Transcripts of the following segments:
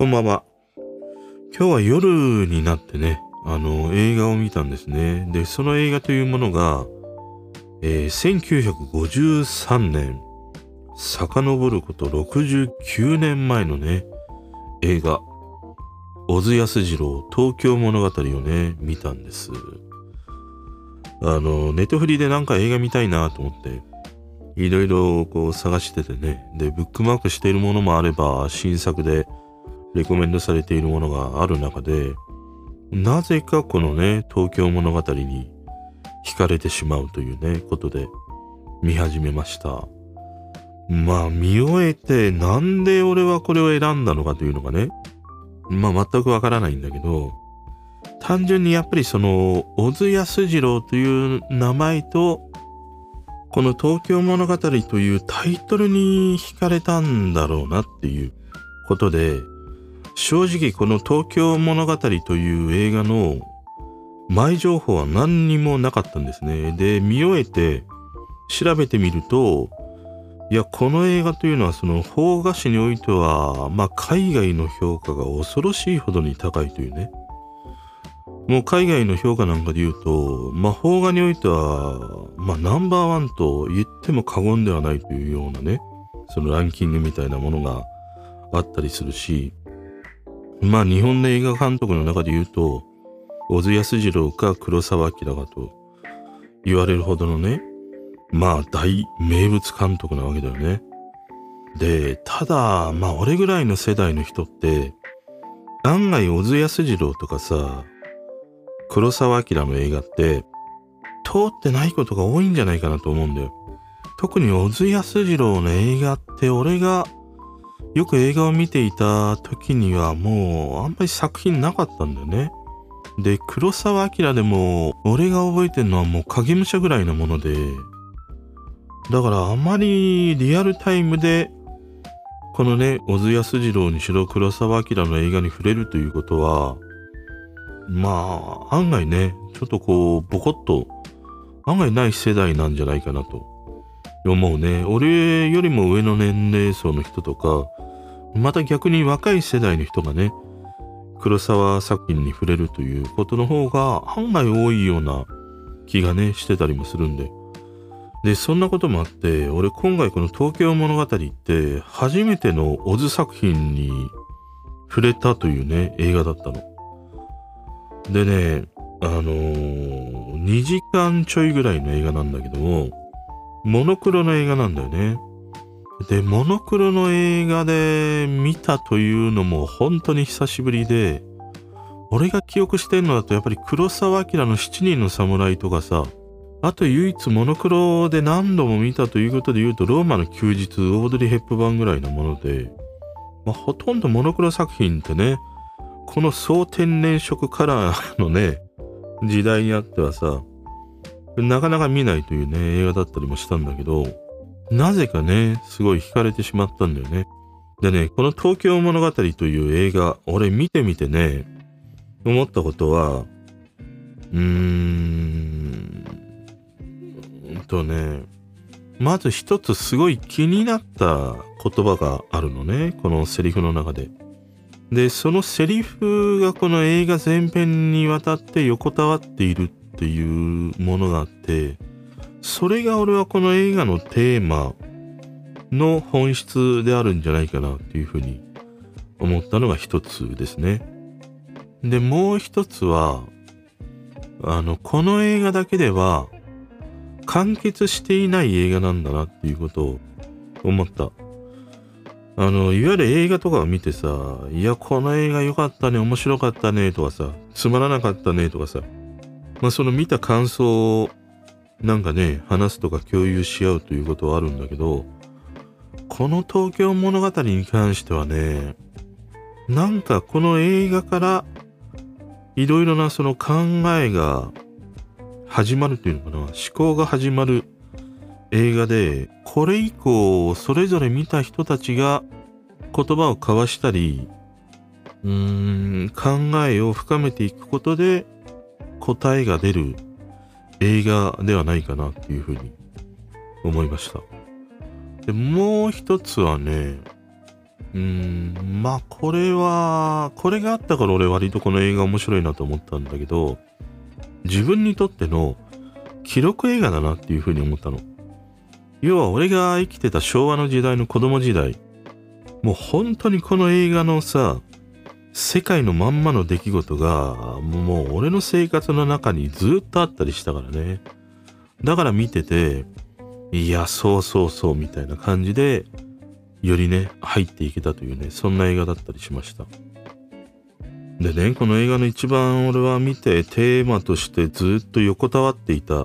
こんばんは。今日は夜になってね、あの、映画を見たんですね。で、その映画というものが、えー、1953年、遡ること69年前のね、映画、小津安二郎東京物語をね、見たんです。あの、ネットフリでなんか映画見たいなと思って、いろいろこう探しててね、で、ブックマークしているものもあれば、新作でレコメンドされているものがある中で、なぜかこのね、東京物語に惹かれてしまうというね、ことで見始めました。まあ見終えてなんで俺はこれを選んだのかというのがね、まあ全くわからないんだけど、単純にやっぱりその、小津安二郎という名前と、この東京物語というタイトルに惹かれたんだろうなっていうことで、正直この東京物語という映画の前情報は何にもなかったんですね。で、見終えて調べてみると、いや、この映画というのはその邦画史においては、まあ海外の評価が恐ろしいほどに高いというね。もう海外の評価なんかで言うと、まあ邦画においては、まあナンバーワンと言っても過言ではないというようなね、そのランキングみたいなものがあったりするし、まあ日本の映画監督の中で言うと、小津安二郎か黒澤明かと言われるほどのね、まあ大名物監督なわけだよね。で、ただ、まあ俺ぐらいの世代の人って、案外小津安二郎とかさ、黒澤明の映画って、通ってないことが多いんじゃないかなと思うんだよ。特に小津安二郎の映画って俺がよく映画を見ていた時にはもうあんまり作品なかったんだよね。で、黒澤明でも俺が覚えてるのはもう影武者ぐらいのもので、だからあまりリアルタイムでこのね、小津安二郎にしろ黒澤明の映画に触れるということは、まあ、案外ね、ちょっとこう、ボコッと、案外ない世代なんじゃないかなと思うね。俺よりも上の年齢層の人とか、また逆に若い世代の人がね、黒沢作品に触れるということの方が案外多いような気がね、してたりもするんで。で、そんなこともあって、俺今回この東京物語って初めてのオズ作品に触れたというね、映画だったの。でね、あのー、2時間ちょいぐらいの映画なんだけども、モノクロの映画なんだよね。で、モノクロの映画で見たというのも本当に久しぶりで、俺が記憶してるのだとやっぱり黒澤明の七人の侍とかさ、あと唯一モノクロで何度も見たということで言うと、ローマの休日、オードリー・ヘップ版ぐらいのもので、まあ、ほとんどモノクロ作品ってね、この総天然色カラーのね、時代にあってはさ、なかなか見ないというね、映画だったりもしたんだけど、なぜかね、すごい惹かれてしまったんだよね。でね、この東京物語という映画、俺見てみてね、思ったことは、うーん、とね、まず一つすごい気になった言葉があるのね、このセリフの中で。で、そのセリフがこの映画全編にわたって横たわっているっていうものがあって、それが俺はこの映画のテーマの本質であるんじゃないかなっていうふうに思ったのが一つですね。で、もう一つは、あの、この映画だけでは完結していない映画なんだなっていうことを思った。あの、いわゆる映画とかを見てさ、いや、この映画良かったね、面白かったね、とかさ、つまらなかったね、とかさ、まあその見た感想をなんかね、話すとか共有し合うということはあるんだけど、この東京物語に関してはね、なんかこの映画からいろいろなその考えが始まるというのかな、思考が始まる映画で、これ以降それぞれ見た人たちが言葉を交わしたり、うーん、考えを深めていくことで答えが出る。映画ではないかなっていうふうに思いました。で、もう一つはね、うーん、まあこれは、これがあったから俺割とこの映画面白いなと思ったんだけど、自分にとっての記録映画だなっていうふうに思ったの。要は俺が生きてた昭和の時代の子供時代、もう本当にこの映画のさ、世界のまんまの出来事が、もう俺の生活の中にずっとあったりしたからね。だから見てて、いや、そうそうそうみたいな感じで、よりね、入っていけたというね、そんな映画だったりしました。でね、この映画の一番俺は見てテーマとしてずっと横たわっていた、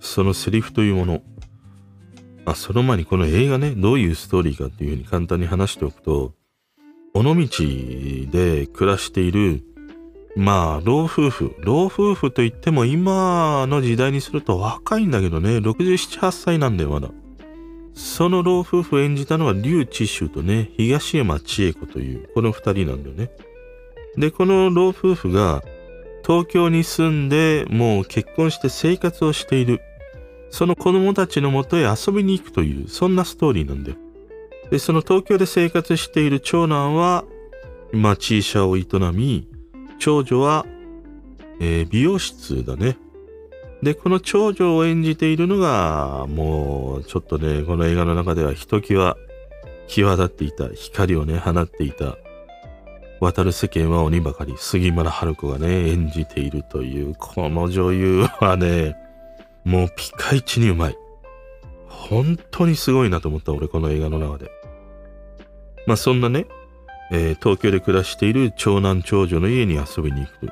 そのセリフというもの。あ、その前にこの映画ね、どういうストーリーかっていうふうに簡単に話しておくと、尾道で暮らしている、まあ、老夫婦。老夫婦といっても今の時代にすると若いんだけどね、67、8歳なんだよ、まだ。その老夫婦を演じたのは劉知州とね、東山千恵子という、この二人なんだよね。で、この老夫婦が東京に住んでもう結婚して生活をしている。その子供たちのもとへ遊びに行くという、そんなストーリーなんだよ。で、その東京で生活している長男は、町医者を営み、長女は、えー、美容室だね。で、この長女を演じているのが、もう、ちょっとね、この映画の中ではひときわ際立っていた、光をね、放っていた、渡る世間は鬼ばかり、杉村春子がね、演じているという、この女優はね、もうピカイチにうまい。本当にすごいなと思った、俺、この映画の中で。まあ、そんなね、えー、東京で暮らしている長男長女の家に遊びに行く。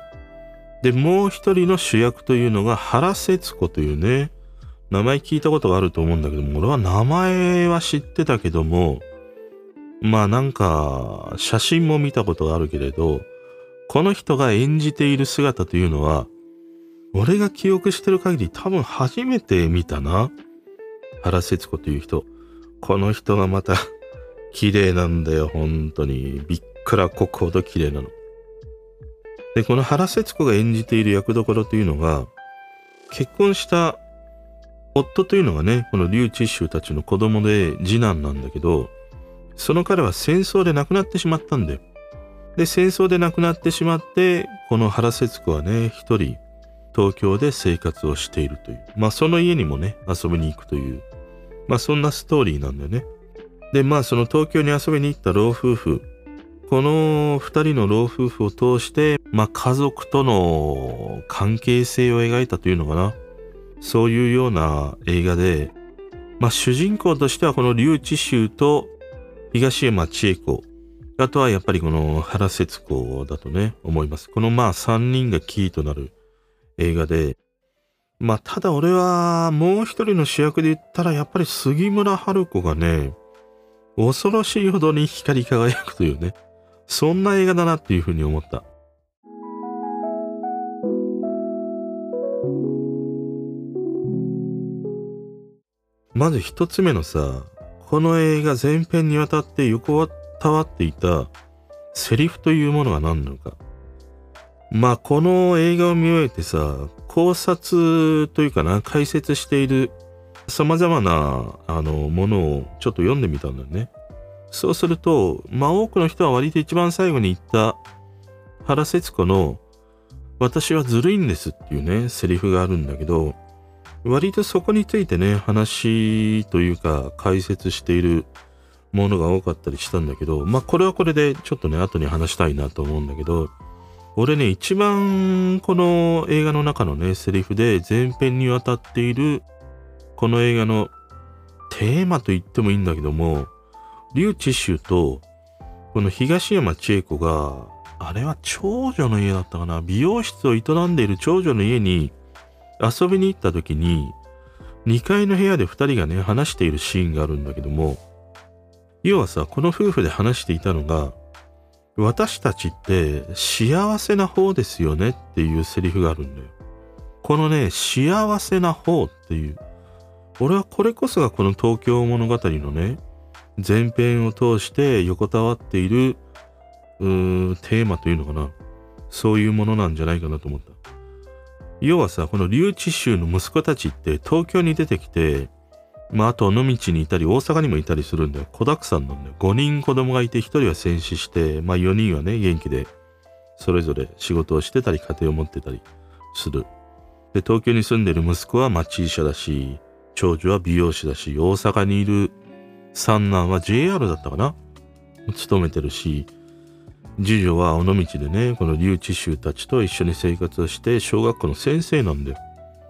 で、もう一人の主役というのが原節子というね、名前聞いたことがあると思うんだけども、俺は名前は知ってたけども、まあなんか、写真も見たことがあるけれど、この人が演じている姿というのは、俺が記憶してる限り多分初めて見たな。原節子という人。この人がまた綺麗なんだよ、本当に。びっくらこくほど綺麗なの。で、この原節子が演じている役どころというのが、結婚した夫というのがね、この劉知州たちの子供で次男なんだけど、その彼は戦争で亡くなってしまったんだよ。で、戦争で亡くなってしまって、この原節子はね、一人、東京で生活をしているという。まあ、その家にもね、遊びに行くという。まあ、そんなストーリーなんだよね。で、まあその東京に遊びに行った老夫婦、この二人の老夫婦を通して、まあ家族との関係性を描いたというのかな。そういうような映画で、まあ主人公としてはこの劉知州と東山千恵子、あとはやっぱりこの原節子だとね、思います。このまあ三人がキーとなる映画で、まあただ俺はもう一人の主役で言ったらやっぱり杉村春子がね、恐ろしいほどに光り輝くというね、そんな映画だなっていうふうに思った。まず一つ目のさ、この映画全編にわたって横たわっていたセリフというものは何なのか。まあこの映画を見終えてさ、考察というかな、解説している様々な、あの、ものをちょっと読んでみたんだよね。そうすると、まあ多くの人は割と一番最後に言った原節子の私はずるいんですっていうね、セリフがあるんだけど、割とそこについてね、話というか解説しているものが多かったりしたんだけど、まあこれはこれでちょっとね、後に話したいなと思うんだけど、俺ね、一番この映画の中のね、セリフで前編にわたっているこの映画のテーマと言ってもいいんだけども、劉知州と、この東山千恵子が、あれは長女の家だったかな美容室を営んでいる長女の家に遊びに行った時に、2階の部屋で2人がね、話しているシーンがあるんだけども、要はさ、この夫婦で話していたのが、私たちって幸せな方ですよねっていうセリフがあるんだよ。このね、幸せな方っていう、俺はこれこそがこの東京物語のね、前編を通して横たわっている、うーテーマというのかな。そういうものなんじゃないかなと思った。要はさ、この留置州の息子たちって東京に出てきて、まあ、あと、野道にいたり、大阪にもいたりするんだよ。子沢山なんだよ。5人子供がいて、1人は戦死して、まあ、4人はね、元気で、それぞれ仕事をしてたり、家庭を持ってたりする。で、東京に住んでる息子は町医者だし、長女は美容師だし、大阪にいる三男は JR だったかな？勤めてるし、次女は尾道でね、この留置衆たちと一緒に生活をして、小学校の先生なんだよ。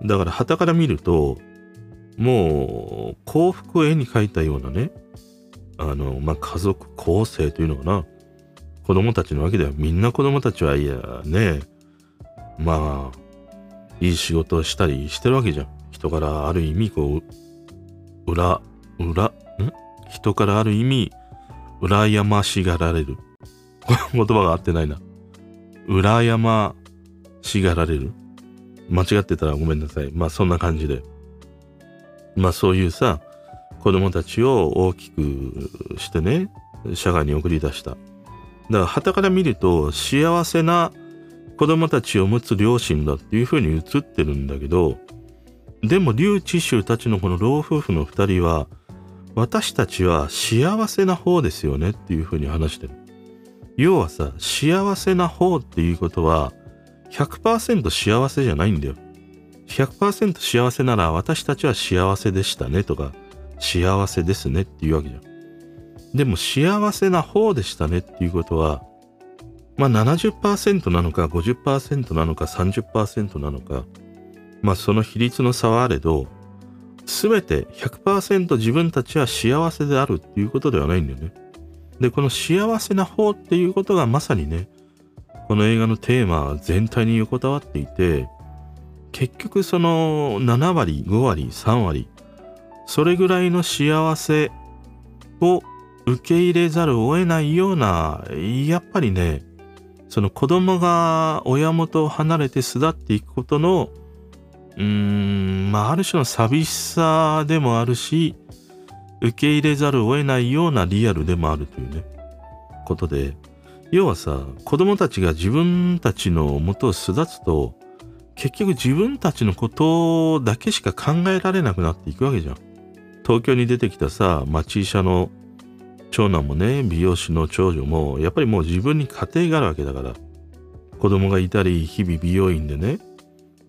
だから、旗から見ると、もう幸福を絵に描いたようなね、あの、まあ、家族構成というのかな。子供たちのわけだよ。みんな子供たちはいやね、まあ、いい仕事をしたりしてるわけじゃん。人からある意味、こう、裏、裏、人からある意味、羨ましがられる。言葉が合ってないな。羨ましがられる。間違ってたらごめんなさい。まあそんな感じで。まあそういうさ、子供たちを大きくしてね、社会に送り出した。だから旗から見ると幸せな子供たちを持つ両親だっていう風に映ってるんだけど、でも劉知州たちのこの老夫婦の二人は、私たちは幸せな方ですよねっていう風に話してる。要はさ、幸せな方っていうことは、100%幸せじゃないんだよ。100%幸せなら私たちは幸せでしたねとか幸せですねっていうわけじゃん。でも幸せな方でしたねっていうことはまあ70%なのか50%なのか30%なのかまあその比率の差はあれど全て100%自分たちは幸せであるっていうことではないんだよね。で、この幸せな方っていうことがまさにね、この映画のテーマ全体に横たわっていて、結局その7割、5割、3割、それぐらいの幸せを受け入れざるを得ないような、やっぱりね、その子供が親元を離れて巣立っていくことの、うん、まあある種の寂しさでもあるし、受け入れざるを得ないようなリアルでもあるというね、ことで、要はさ、子供たちが自分たちの元を巣立つと、結局自分たちのことだけしか考えられなくなっていくわけじゃん。東京に出てきたさ、町医者の長男もね、美容師の長女も、やっぱりもう自分に家庭があるわけだから、子供がいたり、日々美容院でね、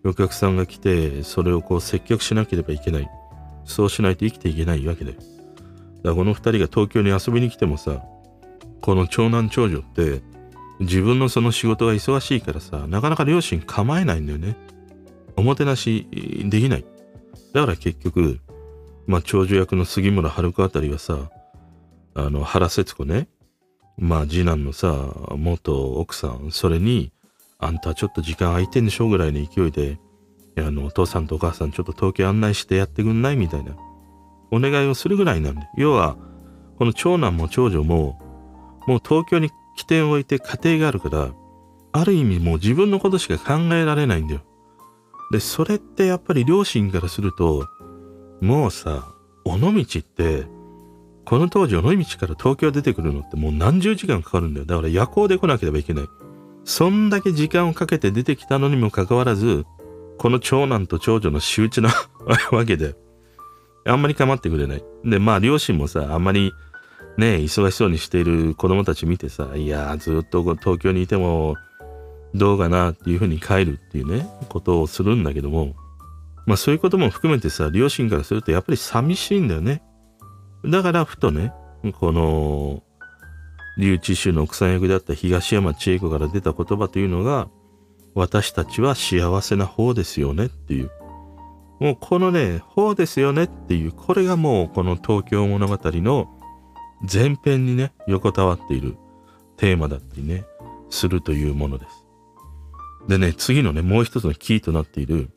お客さんが来て、それをこう接客しなければいけない。そうしないと生きていけないわけだよ。だからこの二人が東京に遊びに来てもさ、この長男長女って、自分のその仕事が忙しいからさ、なかなか両親構えないんだよね。おもてなしできない。だから結局、まあ長女役の杉村春子あたりはさ、あの原節子ね、まあ次男のさ、元奥さん、それに、あんたちょっと時間空いてんでしょうぐらいの勢いで、あの、お父さんとお母さんちょっと東京案内してやってくんない？みたいな、お願いをするぐらいなんで。要は、この長男も長女も、もう東京に起点を置いて家庭があるから、ある意味もう自分のことしか考えられないんだよ。で、それってやっぱり両親からすると、もうさ、尾道って、この当時尾道から東京出てくるのってもう何十時間かかるんだよ。だから夜行で来なければいけない。そんだけ時間をかけて出てきたのにもかかわらず、この長男と長女の仕打ちな わけで、あんまり構ってくれない。で、まあ両親もさ、あんまりね、忙しそうにしている子供たち見てさ、いやー、ずっと東京にいても、どうかなっていうふうに帰るっていうね、ことをするんだけども、まあそういうことも含めてさ、両親からするとやっぱり寂しいんだよね。だからふとね、この、留置州の奥さん役であった東山千恵子から出た言葉というのが、私たちは幸せな方ですよねっていう。もうこのね、方ですよねっていう、これがもうこの東京物語の前編にね、横たわっているテーマだったりね、するというものです。でね、次のね、もう一つのキーとなっている、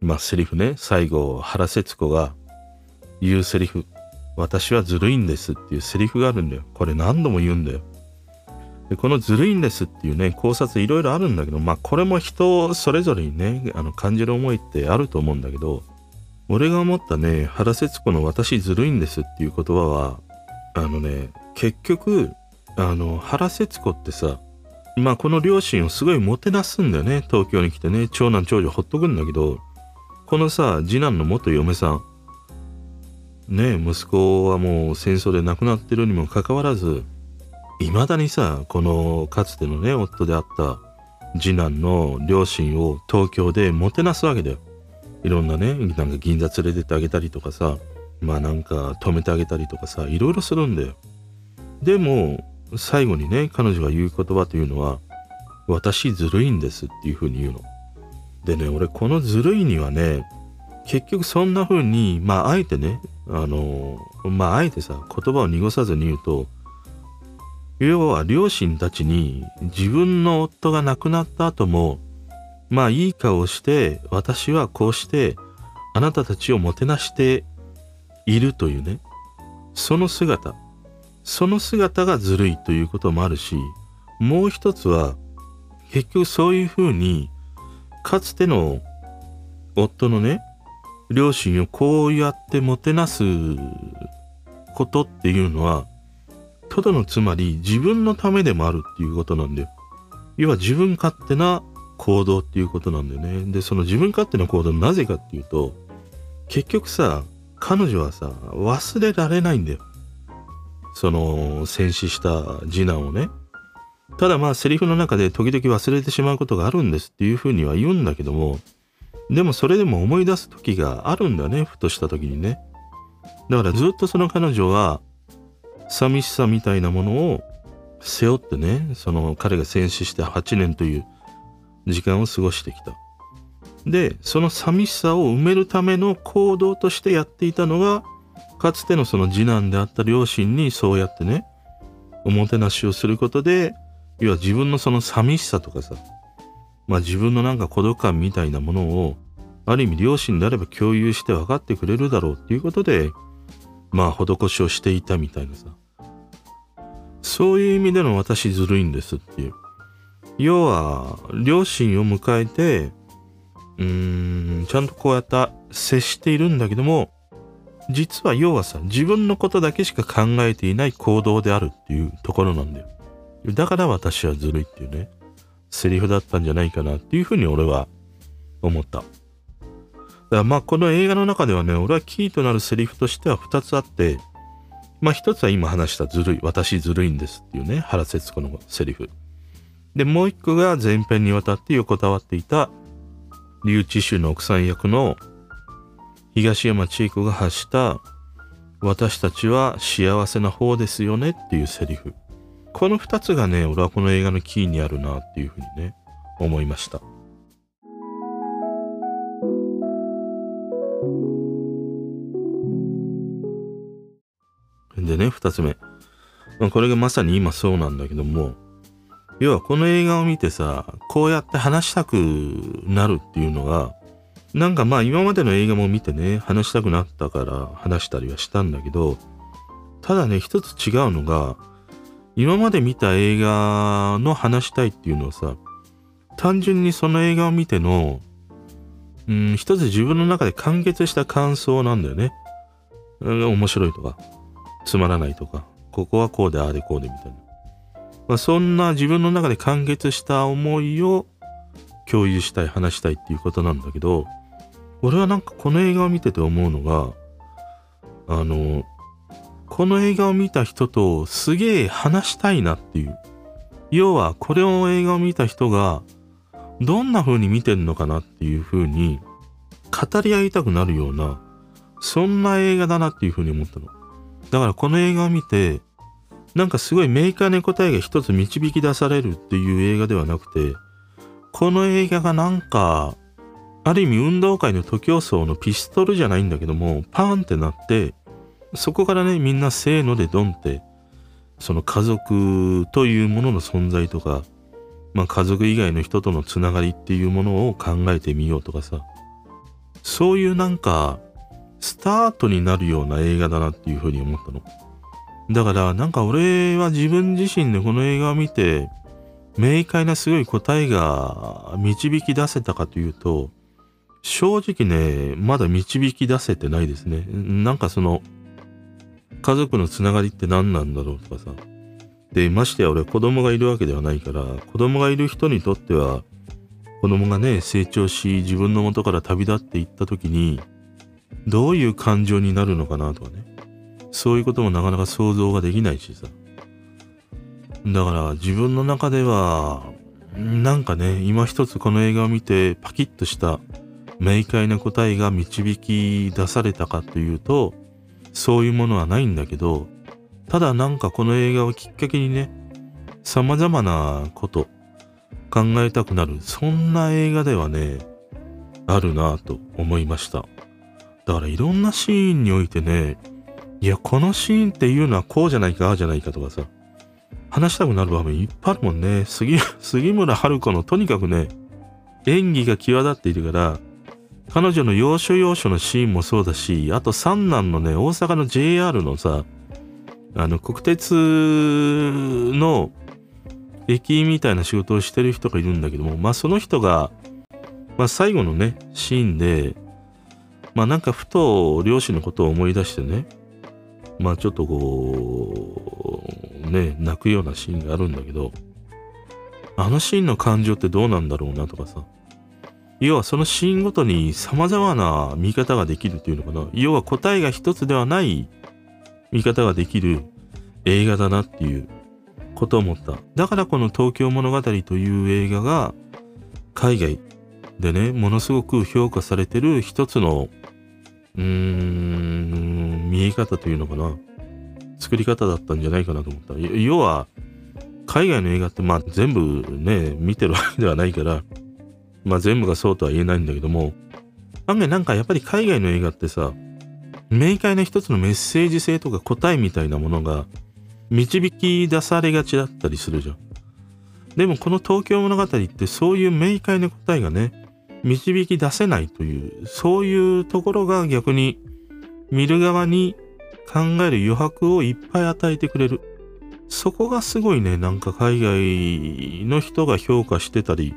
まあ、セリフね、最後、原節子が言うセリフ、私はずるいんですっていうセリフがあるんだよ。これ何度も言うんだよ。でこのずるいんですっていうね、考察いろいろあるんだけど、まあこれも人それぞれにね、あの感じる思いってあると思うんだけど、俺が思ったね、原節子の私ずるいんですっていう言葉は、あのね、結局、あの、原節子ってさ、まあこの両親をすごいもてなすんだよね。東京に来てね、長男長女ほっとくんだけど、このさ、次男の元嫁さん、ね息子はもう戦争で亡くなってるにもかかわらず未だにさこのかつてのね夫であった次男の両親を東京でもてなすわけだよ。いろんなねなんか銀座連れてってあげたりとかさまあなんか止めてあげたりとかさいろいろするんだよ。でも最後にね彼女が言う言葉というのは私ずるいんですっていうふうに言うの。でね俺このずるいにはね結局そんな風にまああえてねあのまああえてさ言葉を濁さずに言うと要は両親たちに自分の夫が亡くなった後もまあいい顔をして私はこうしてあなたたちをもてなしているというねその姿その姿がずるいということもあるしもう一つは結局そういうふうにかつての夫のね両親をこうやってもてなすことっていうのはただのつまり自分のためでもあるっていうことなんだよ。要は自分勝手な行動っていうことなんだよね。で、その自分勝手な行動なぜかっていうと、結局さ、彼女はさ、忘れられないんだよ。その、戦死した次男をね。ただまあ、セリフの中で時々忘れてしまうことがあるんですっていうふうには言うんだけども、でもそれでも思い出す時があるんだね、ふとした時にね。だからずっとその彼女は、寂しさみたいなものを背負ってね、その彼が戦死して8年という時間を過ごしてきた。で、その寂しさを埋めるための行動としてやっていたのが、かつてのその次男であった両親にそうやってね、おもてなしをすることで、要は自分のその寂しさとかさ、まあ自分のなんか孤独感みたいなものを、ある意味両親であれば共有して分かってくれるだろうっていうことで、まあ施しをしていたみたいなさ。そういう意味での私ずるいんですっていう。要は、両親を迎えて、うーん、ちゃんとこうやって接しているんだけども、実は要はさ、自分のことだけしか考えていない行動であるっていうところなんだよ。だから私はずるいっていうね、セリフだったんじゃないかなっていうふうに俺は思った。だからまあこの映画の中ではね、俺はキーとなるセリフとしては2つあって、まあ一つは今話したずるい、私ずるいんですっていうね、原節子のセリフ。で、もう一個が前編にわたって横たわっていた、留置衆の奥さん役の東山千恵子が発した、私たちは幸せな方ですよねっていうセリフ。この二つがね、俺はこの映画のキーにあるなっていうふうにね、思いました。でね、二つ目。これがまさに今そうなんだけども、要はこの映画を見てさ、こうやって話したくなるっていうのが、なんかまあ今までの映画も見てね、話したくなったから話したりはしたんだけど、ただね、一つ違うのが、今まで見た映画の話したいっていうのはさ、単純にその映画を見ての、うん、一つ自分の中で完結した感想なんだよね。面白いとか、つまらないとか、ここはこうでああでこうでみたいな。まあ、そんな自分の中で完結した思いを共有したい、話したいっていうことなんだけど、俺はなんかこの映画を見てて思うのが、あの、この映画を見た人とすげえ話したいなっていう。要は、これを映画を見た人が、どんな風に見てんのかなっていう風に、語り合いたくなるような、そんな映画だなっていう風に思ったの。だからこの映画を見て、なんかすごい明快な答えが一つ導き出されるっていう映画ではなくて、この映画がなんか、ある意味運動会の徒競走のピストルじゃないんだけども、パーンってなって、そこからね、みんなせーのでドンって、その家族というものの存在とか、まあ家族以外の人とのつながりっていうものを考えてみようとかさ、そういうなんか、スタートになるような映画だなっていうふうに思ったの。だからなんか俺は自分自身でこの映画を見て明快なすごい答えが導き出せたかというと正直ねまだ導き出せてないですね。なんかその家族のつながりって何なんだろうとかさでましてや俺子供がいるわけではないから子供がいる人にとっては子供がね成長し自分の元から旅立っていった時にどういう感情になるのかなとかね。そういうこともなかなか想像ができないしさ。だから自分の中では、なんかね、今一つこの映画を見てパキッとした明快な答えが導き出されたかというと、そういうものはないんだけど、ただなんかこの映画をきっかけにね、様々なこと考えたくなる、そんな映画ではね、あるなぁと思いました。だからいろんなシーンにおいてね、いや、このシーンっていうのはこうじゃないか、ああじゃないかとかさ、話したくなる場面いっぱいあるもんね。杉杉村春子のとにかくね、演技が際立っているから、彼女の要所要所のシーンもそうだし、あと三男のね、大阪の JR のさ、あの、国鉄の駅員みたいな仕事をしてる人がいるんだけども、まあその人が、まあ最後のね、シーンで、まあなんかふと両親のことを思い出してね、まあちょっとこう、ね、泣くようなシーンがあるんだけど、あのシーンの感情ってどうなんだろうなとかさ、要はそのシーンごとに様々な見方ができるっていうのかな。要は答えが一つではない見方ができる映画だなっていうことを思った。だからこの東京物語という映画が海外でね、ものすごく評価されてる一つの、うーん、見え方というのかな。作り方だったんじゃないかなと思った。要は、海外の映画ってまあ全部ね、見てるわけではないから、まあ全部がそうとは言えないんだけども、案外なんかやっぱり海外の映画ってさ、明快な一つのメッセージ性とか答えみたいなものが導き出されがちだったりするじゃん。でもこの東京物語ってそういう明快な答えがね、導き出せないという、そういうところが逆に見る側に考える余白をいっぱい与えてくれる。そこがすごいね、なんか海外の人が評価してたり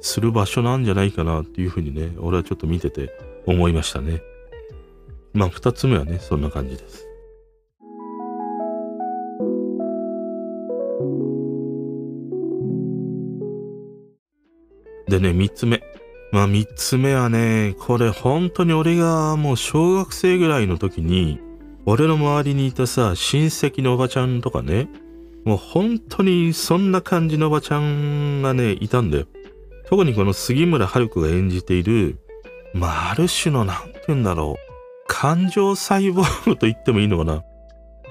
する場所なんじゃないかなっていうふうにね、俺はちょっと見てて思いましたね。まあ二つ目はね、そんな感じです。でね、三つ目。まあ三つ目はね、これ本当に俺がもう小学生ぐらいの時に、俺の周りにいたさ、親戚のおばちゃんとかね、もう本当にそんな感じのおばちゃんがね、いたんだよ。特にこの杉村春子が演じている、まあ、ある種の、なんて言うんだろう。感情細胞と言ってもいいのかな。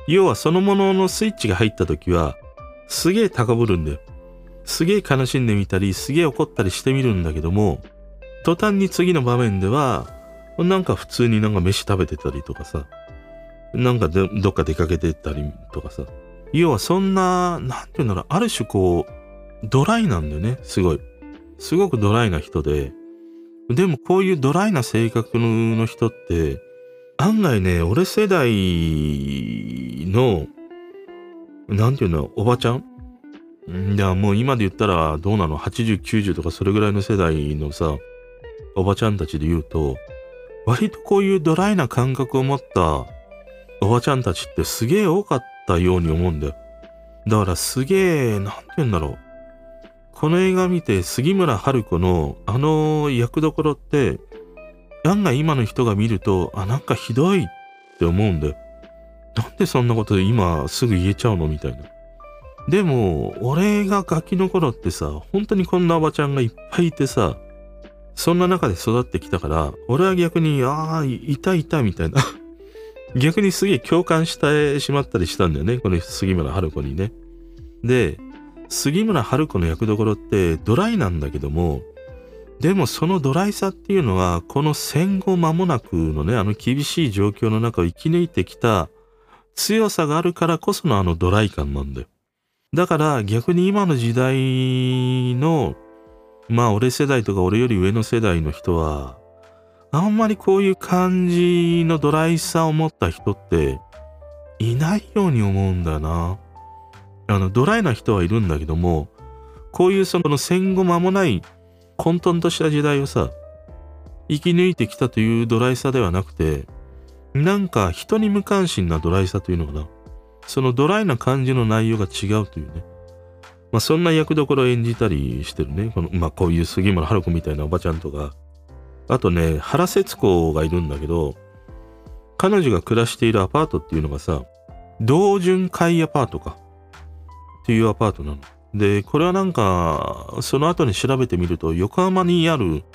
要はそのもののスイッチが入った時は、すげえ高ぶるんだよ。すげえ悲しんでみたり、すげえ怒ったりしてみるんだけども、途端に次の場面では、なんか普通になんか飯食べてたりとかさ、なんかどっか出かけてたりとかさ。要はそんな、なんて言うんだろう、ある種こう、ドライなんだよね、すごい。すごくドライな人で、でもこういうドライな性格の人って、案外ね、俺世代の、なんていうの、おばちゃん？いや、もう今で言ったらどうなの ?80、90とかそれぐらいの世代のさ、おばちゃんたちで言うと、割とこういうドライな感覚を持ったおばちゃんたちってすげえ多かったように思うんだよ。だからすげえ、なんて言うんだろう。この映画見て杉村春子のあの役どころって、案外今の人が見ると、あ、なんかひどいって思うんだよ。なんでそんなこと今すぐ言えちゃうのみたいな。でも、俺がガキの頃ってさ、本当にこんなおばちゃんがいっぱいいてさ、そんな中で育ってきたから、俺は逆に、ああ、いたいたみたいな。逆にすげえ共感してしまったりしたんだよね。この杉村春子にね。で、杉村春子の役どころってドライなんだけども、でもそのドライさっていうのは、この戦後間もなくのね、あの厳しい状況の中を生き抜いてきた強さがあるからこそのあのドライ感なんだよ。だから逆に今の時代の、まあ俺世代とか俺より上の世代の人は、あんまりこういう感じのドライさを持った人っていないように思うんだよな。あの、ドライな人はいるんだけども、こういうその戦後間もない混沌とした時代をさ、生き抜いてきたというドライさではなくて、なんか人に無関心なドライさというのかな。そのドライな感じの内容が違うというね。まあそんな役どころを演じたりしてるね。この、まあこういう杉村春子みたいなおばちゃんとか。あとね、原節子がいるんだけど、彼女が暮らしているアパートっていうのがさ、同潤会アパートか。っていうアパートなの。で、これはなんか、その後に調べてみると、横浜にある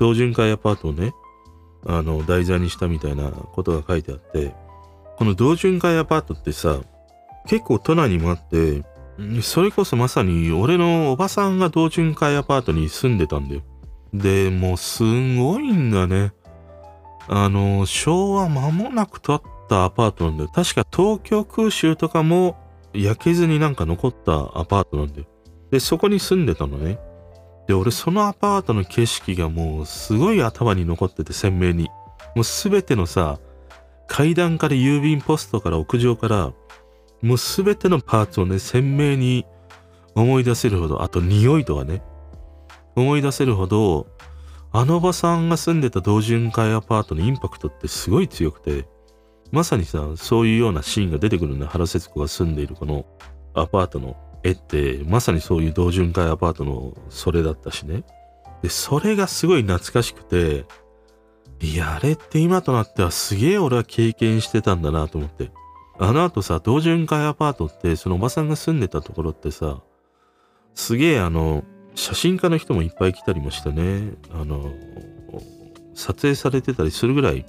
同潤会アパートをね、あの、題材にしたみたいなことが書いてあって、この同潤会アパートってさ、結構都内にもあって、それこそまさに俺のおばさんが同潤会アパートに住んでたんだよ。で、もうすごいんだね。あの、昭和間もなく建ったアパートなんだよ。確か東京空襲とかも焼けずになんか残ったアパートなんだよ。で、そこに住んでたのね。で、俺そのアパートの景色がもうすごい頭に残ってて鮮明に。もうすべてのさ、階段から郵便ポストから屋上から、もうすべてのパーツをね、鮮明に思い出せるほど、あと匂いとかね、思い出せるほど、あのおばさんが住んでた同潤会アパートのインパクトってすごい強くて、まさにさ、そういうようなシーンが出てくるんだ。原節子が住んでいるこのアパートの絵って、まさにそういう同潤会アパートのそれだったしね。で、それがすごい懐かしくて、いや、あれって今となってはすげえ俺は経験してたんだなと思って。あの後さ、同潤会アパートって、そのおばさんが住んでたところってさ、すげえあの、写真家の人もいっぱい来たりもしてね、あの、撮影されてたりするぐらい、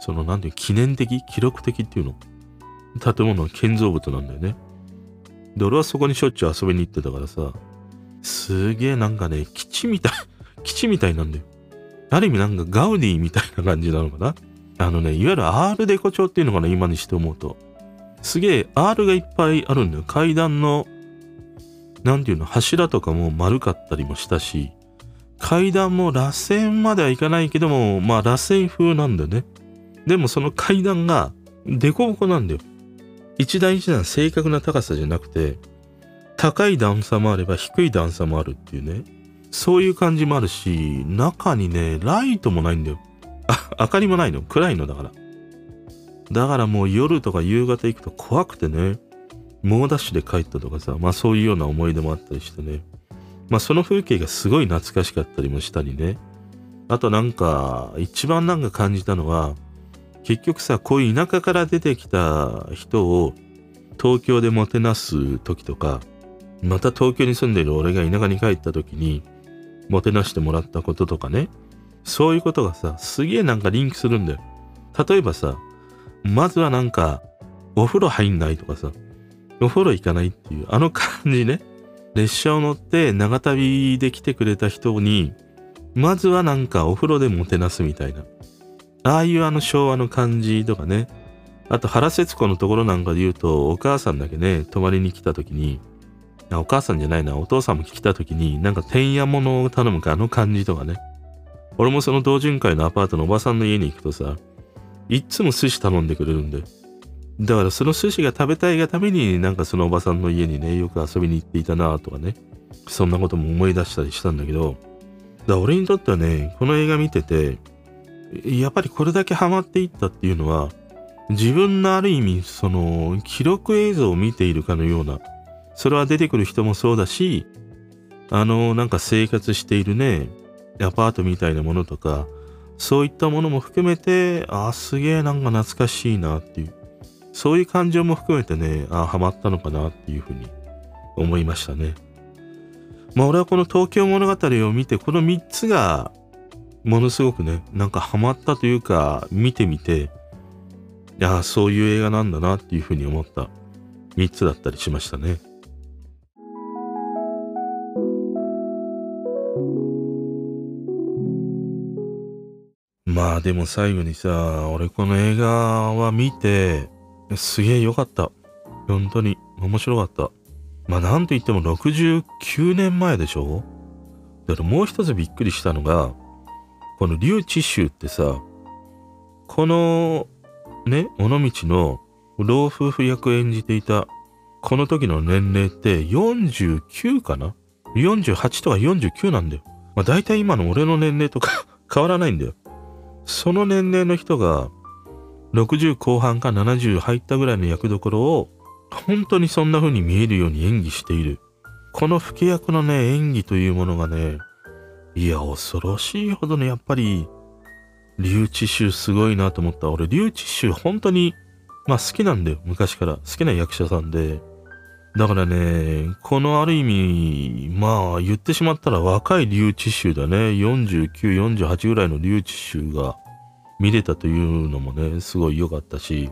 その、なんていう、記念的、記録的っていうの？建物の建造物なんだよね。で、俺はそこにしょっちゅう遊びに行ってたからさ、すげえなんかね、基地みたい、基地みたいなんだよ。ある意味なんかガウディみたいな感じなのかな？あのね、いわゆる R デコ調っていうのかな、今にして思うと。すげえ R がいっぱいあるんだよ。階段の、なんていうの、柱とかも丸かったりもしたし、階段も螺旋まではいかないけども、まあ螺旋風なんだよね。でもその階段が凸凹なんだよ。一段一段正確な高さじゃなくて、高い段差もあれば低い段差もあるっていうね。そういう感じもあるし、中にね、ライトもないんだよ。あ、明かりもないの。暗いのだから。だからもう夜とか夕方行くと怖くてね、猛ダッシュで帰ったとかさ、まあそういうような思い出もあったりしてね。まあその風景がすごい懐かしかったりもしたりね。あとなんか、一番なんか感じたのは、結局さ、こういう田舎から出てきた人を東京でもてなす時とか、また東京に住んでいる俺が田舎に帰った時に、もてなしてもらったこととかね。そういうことがさ、すげえなんかリンクするんだよ。例えばさ、まずはなんか、お風呂入んないとかさ、お風呂行かないっていう、あの感じね。列車を乗って長旅で来てくれた人に、まずはなんかお風呂でもてなすみたいな。ああいうあの昭和の感じとかね。あと原節子のところなんかで言うと、お母さんだけね、泊まりに来た時に、お母さんじゃないな、お父さんも来た時に、なんか天や物を頼むか、あの感じとかね。俺もその同潤会のアパートのおばさんの家に行くとさ、いっつも寿司頼んでくれるんで。だからその寿司が食べたいがためになんかそのおばさんの家にね、よく遊びに行っていたなとかね。そんなことも思い出したりしたんだけど、だ俺にとってはね、この映画見てて、やっぱりこれだけハマっていったっていうのは、自分のある意味、その、記録映像を見ているかのような、それは出てくる人もそうだし、あの、なんか生活しているね、アパートみたいなものとか、そういったものも含めて、あ、すげえなんか懐かしいなっていう、そういう感情も含めてね、ああ、ハマったのかなっていうふうに思いましたね。まあ俺はこの東京物語を見て、この3つがものすごくね、なんかハマったというか、見てみて、いやそういう映画なんだなっていうふうに思った3つだったりしましたね。まあでも最後にさ、俺この映画は見て、すげえ良かった。本当に面白かった。まあなんと言っても69年前でしょ？だからもう一つびっくりしたのが、この劉知州ってさ、このね、尾道の老夫婦役演じていた、この時の年齢って49かな ?48 とか49なんだよ。まあ大体今の俺の年齢とか 変わらないんだよ。その年齢の人が60後半か70入ったぐらいの役どころを本当にそんな風に見えるように演技している。この老け役のね、演技というものがね、いや、恐ろしいほどね、やっぱり、リュウチシュすごいなと思った。俺、リュウチシュ本当に、まあ好きなんだよ。昔から。好きな役者さんで。だからね、このある意味、まあ言ってしまったら若いリュウチシュだね。49、48ぐらいのリュウチシュが見れたというのもね、すごい良かったし、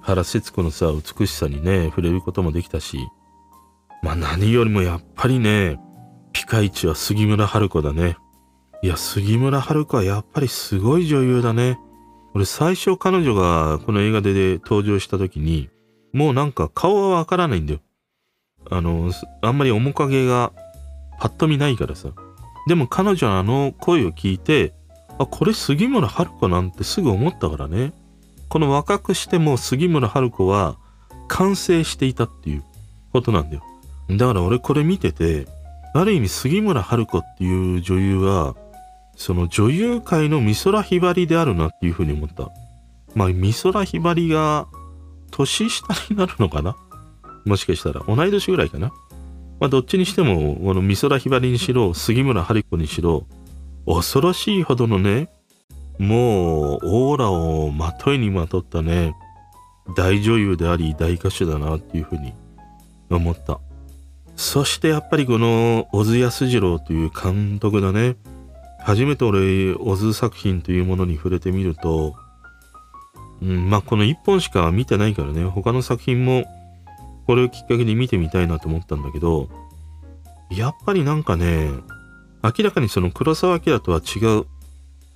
原節子のさ、美しさにね、触れることもできたし、まあ何よりもやっぱりね、ピカイチは杉村春子だね。いや、杉村春子はやっぱりすごい女優だね。俺最初彼女がこの映画で登場した時に、もうなんか顔はわからないんだよ。あの、あんまり面影がパッと見ないからさ。でも彼女のあの声を聞いて、あ、これ杉村春子なんてすぐ思ったからね。この若くしても杉村春子は完成していたっていうことなんだよ。だから俺これ見てて、ある意味杉村春子っていう女優は、その女優界の美空ひばりであるなっていうふうに思った。まあ美空ひばりが年下になるのかな？もしかしたら同い年ぐらいかな？まあどっちにしても、この美空ひばりにしろ、杉村春子にしろ、恐ろしいほどのね、もうオーラをまといにまとったね、大女優であり大歌手だなっていうふうに思った。そしてやっぱりこの小津安二郎という監督だね。初めて俺、小津作品というものに触れてみると、うん、まあこの一本しか見てないからね、他の作品もこれをきっかけに見てみたいなと思ったんだけど、やっぱりなんかね、明らかにその黒澤明とは違う、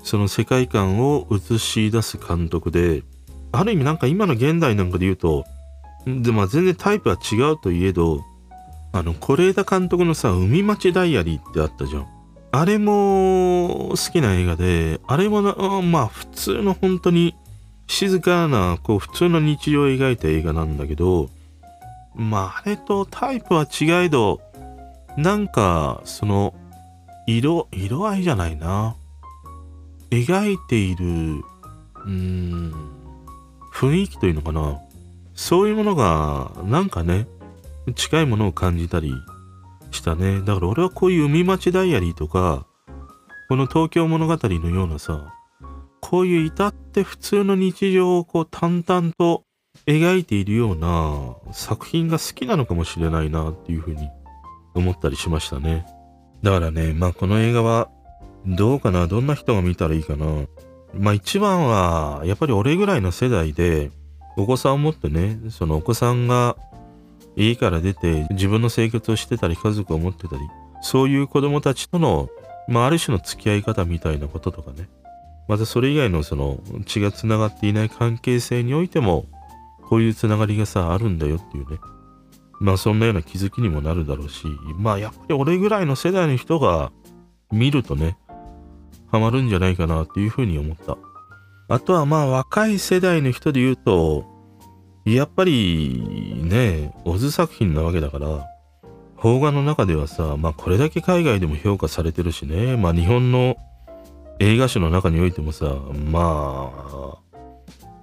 その世界観を映し出す監督で、ある意味なんか今の現代なんかで言うと、でまあ全然タイプは違うといえど、あの、是枝監督のさ、海町ダイアリーってあったじゃん。あれも好きな映画で、あれもな、まあ普通の本当に静かな、こう普通の日常を描いた映画なんだけど、まああれとタイプは違えど、なんかその色、色合いじゃないな。描いている、うーん、雰囲気というのかな。そういうものが、なんかね、近いものを感じたりしたね。だから俺はこういう海町ダイアリーとか、この東京物語のようなさ、こういう至って普通の日常をこう淡々と描いているような作品が好きなのかもしれないなっていうふうに思ったりしましたね。だからね、まあこの映画はどうかなどんな人が見たらいいかなまあ一番はやっぱり俺ぐらいの世代でお子さんを持ってね、そのお子さんが家から出て自分の生活をしてたり家族を持ってたりそういう子供たちとの、まあ、ある種の付き合い方みたいなこととかね。またそれ以外のその血がつながっていない関係性においてもこういうつながりがさあるんだよっていうね。まあそんなような気づきにもなるだろうしまあやっぱり俺ぐらいの世代の人が見るとねハマるんじゃないかなっていうふうに思った。あとはまあ若い世代の人で言うとやっぱりね、オズ作品なわけだから、邦画の中ではさ、まあこれだけ海外でも評価されてるしね、まあ日本の映画史の中においてもさ、まあ、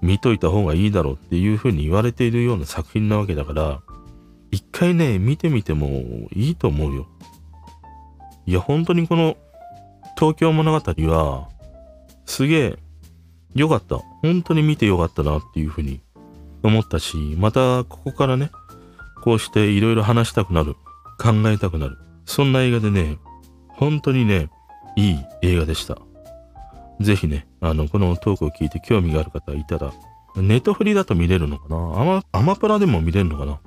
見といた方がいいだろうっていう風に言われているような作品なわけだから、一回ね、見てみてもいいと思うよ。いや、本当にこの東京物語は、すげえ良かった。本当に見て良かったなっていう風に思ったし、またここからね、こうしていろいろ話したくなる、考えたくなる。そんな映画でね、本当にね、いい映画でした。ぜひね、あの、このトークを聞いて興味がある方いたら、ネットフリだと見れるのかな？アマアマプラでも見れるのかな？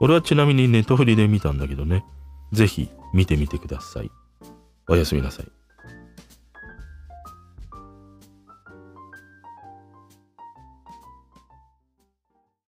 俺はちなみにネットフリで見たんだけどね、ぜひ見てみてください。おやすみなさい。